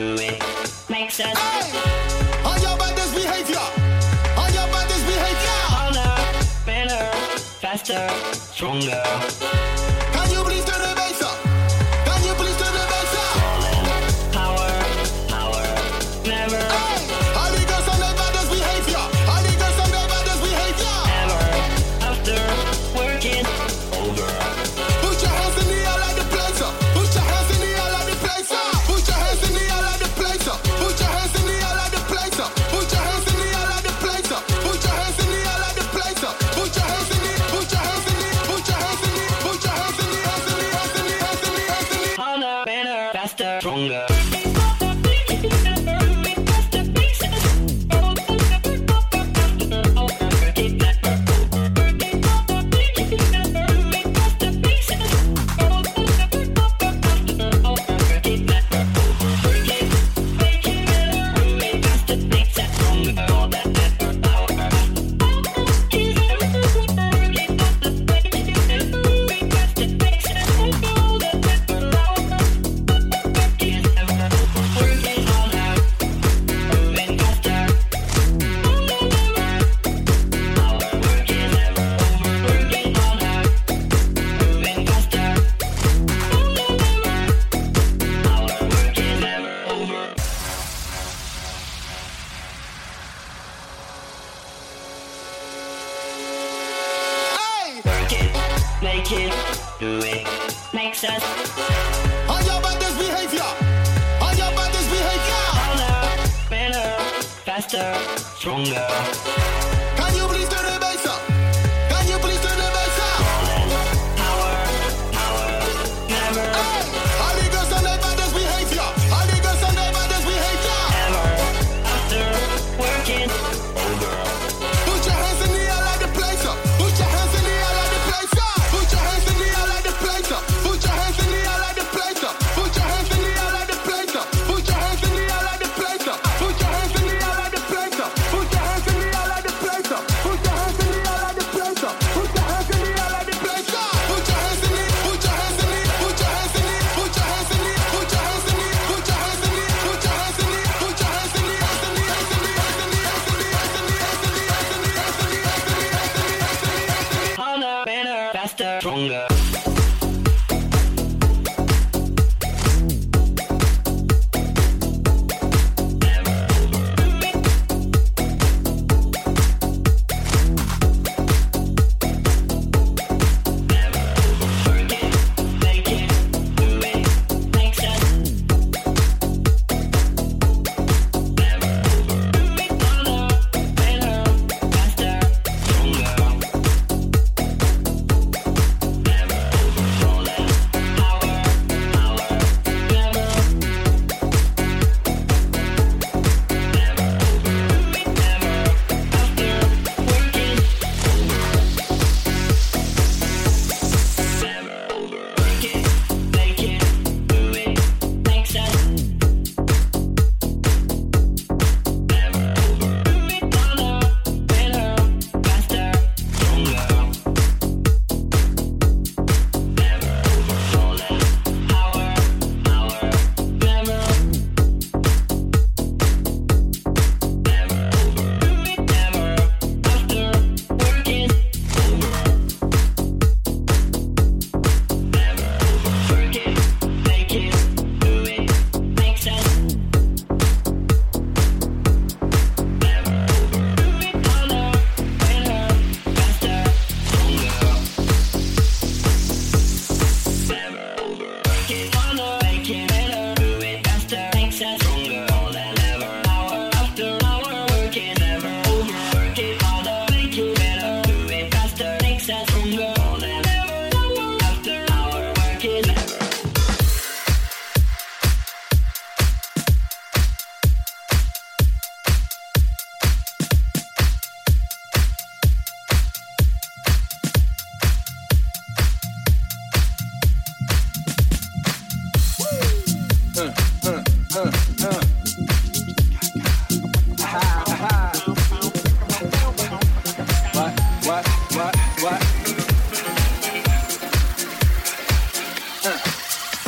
do it makes us. Hey! Are you about this behavior? All you about this behavior? Harder, better, faster, stronger. longer. Uh,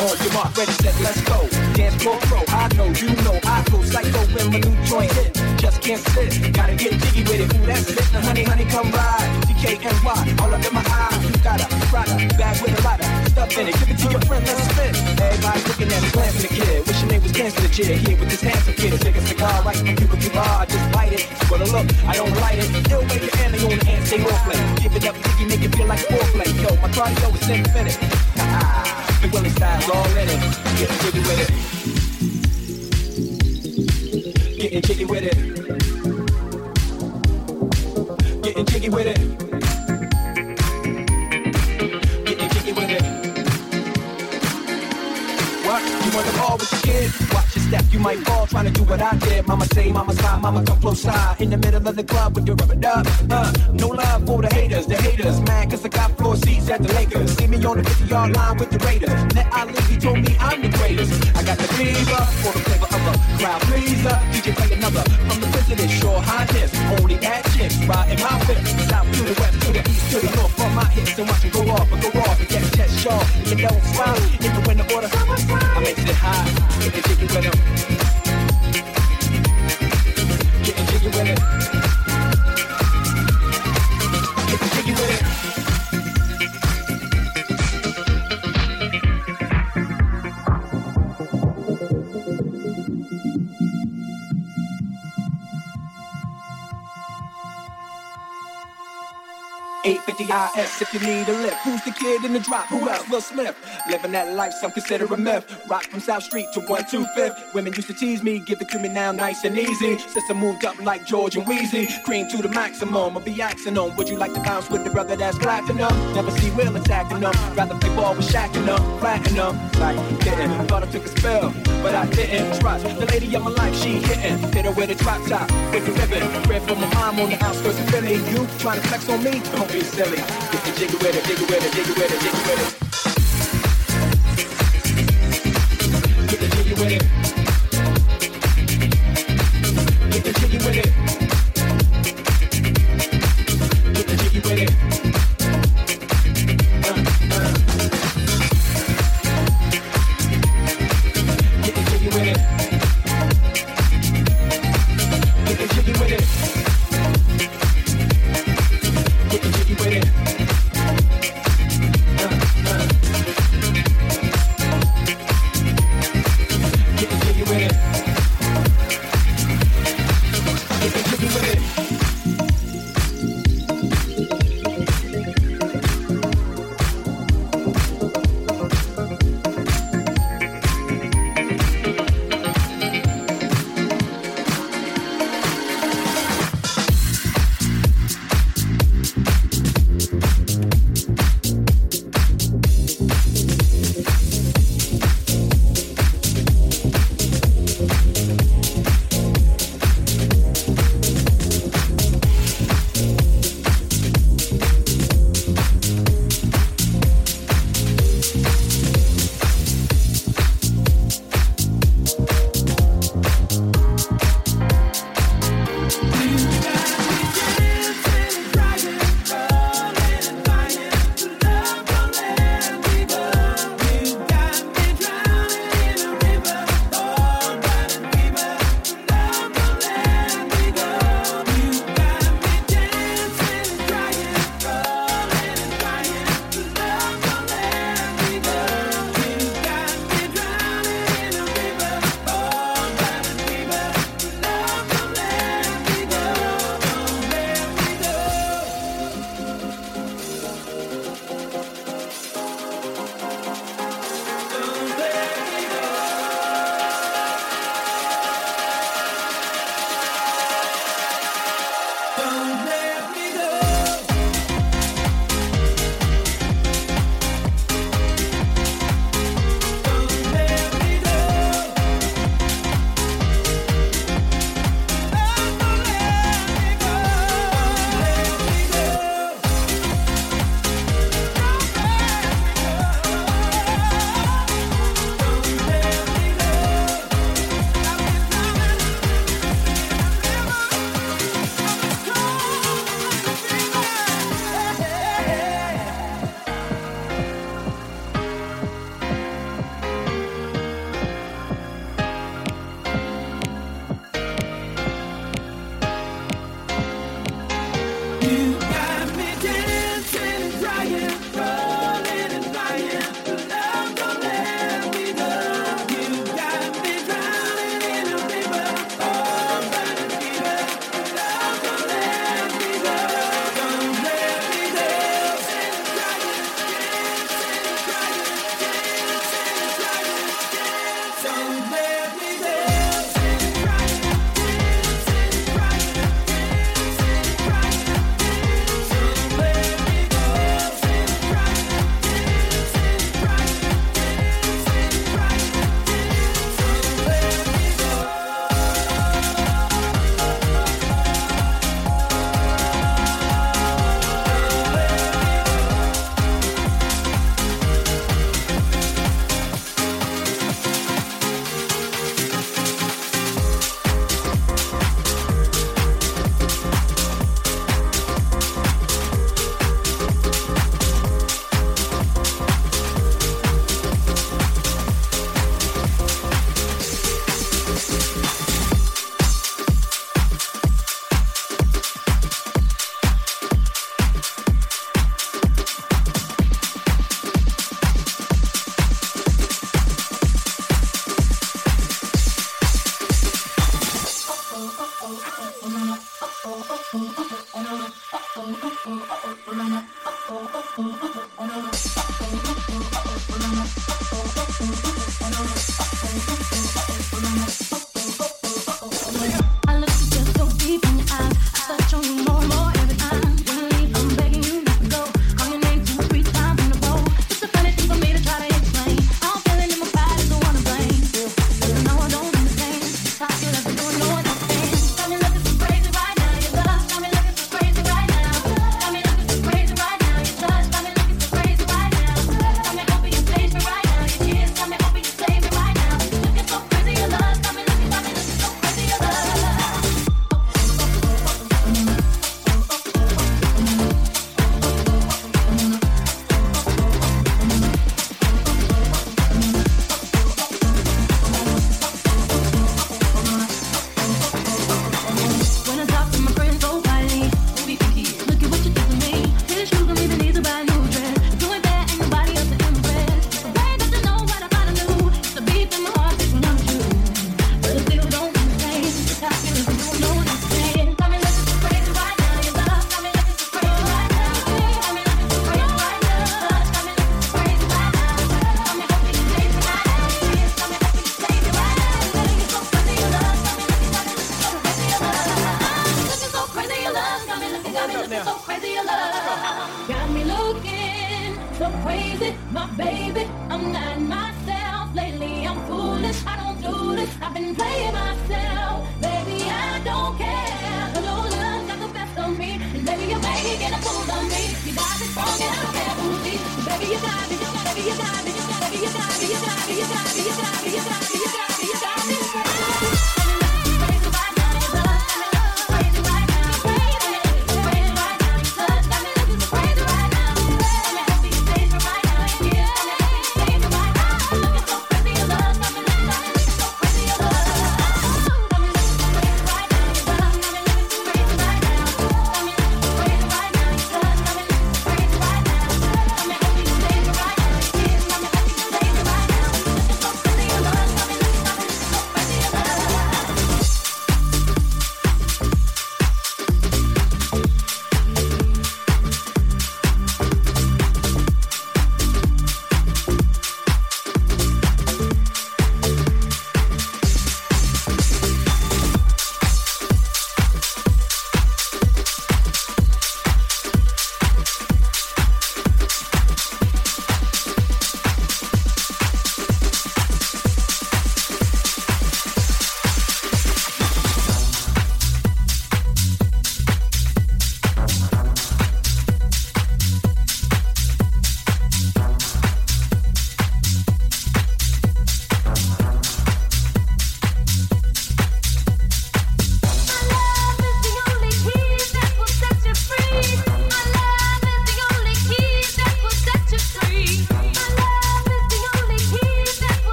On your mark, ready, set, let's go. Dance floor pro, I know, you know, I go psycho when my new joint hit. Just can't sit, gotta get jiggy with it. Ooh, that's it, the honey, honey, come ride. TKNY, all up in my eyes. You got a rider, bag with a lot of stuff in it. Give it to your friend, let's spin. Everybody looking at me, glancing the kid. Wishing they was dancing the jig here with this handsome kid. Take a cigar right from Cuba Cuba. I just light it. But look, I don't light it. Still make your enemy on the hand, stay off play. Give it up, jiggy, make it feel like foreplay. Yo, my cardio is infinite. The Willie style's all in it. Get jiggy with it. Getting jiggy with it. Getting jiggy with it. Step, you might fall trying to do what I did. Mama say, mama side, mama come close side. In the middle of the club with your rubber dub. Uh, no love for the haters, the haters. Mad cause I got floor seats at the Lakers. See me on the 50 yard line with the Raiders. Net Ali, he told me I'm the greatest. I got the fever for the flavor of a crowd pleaser. DJ play another from the president, sure highness. Only chicks riding my whip. South to the west, to the east, to the north. From my hips and watch them go off and go off and get chest sharp. You don't smile in the winter order. I make it high. Get the jiggy with 'em. Getting jiggy with it. Getting jiggy with it. Eight fifty IS if you need a lift. Who's the kid in the drop? Who else? Will Smith. Living that life, some consider a myth. Rock from South Street to 125th. Women used to tease me, give it to me now nice and easy. Since I moved up like George and Wheezy, cream to the maximum. I'll be axing them. Would you like to bounce with the brother that's platinum? Never see Will attacking them. Rather play ball with Shaq and them, platinum. Like, hitting. Thought I took a spell, but I didn't trust. The lady of my life, she hitting. Hit her with a drop top, with the ribbon. Red from my mom on the outskirts of Philly. You trying to flex on me? Don't be silly. Get the jiggy with it, jiggy with it, jiggy with it, jiggy with it. Get the jiggy with it.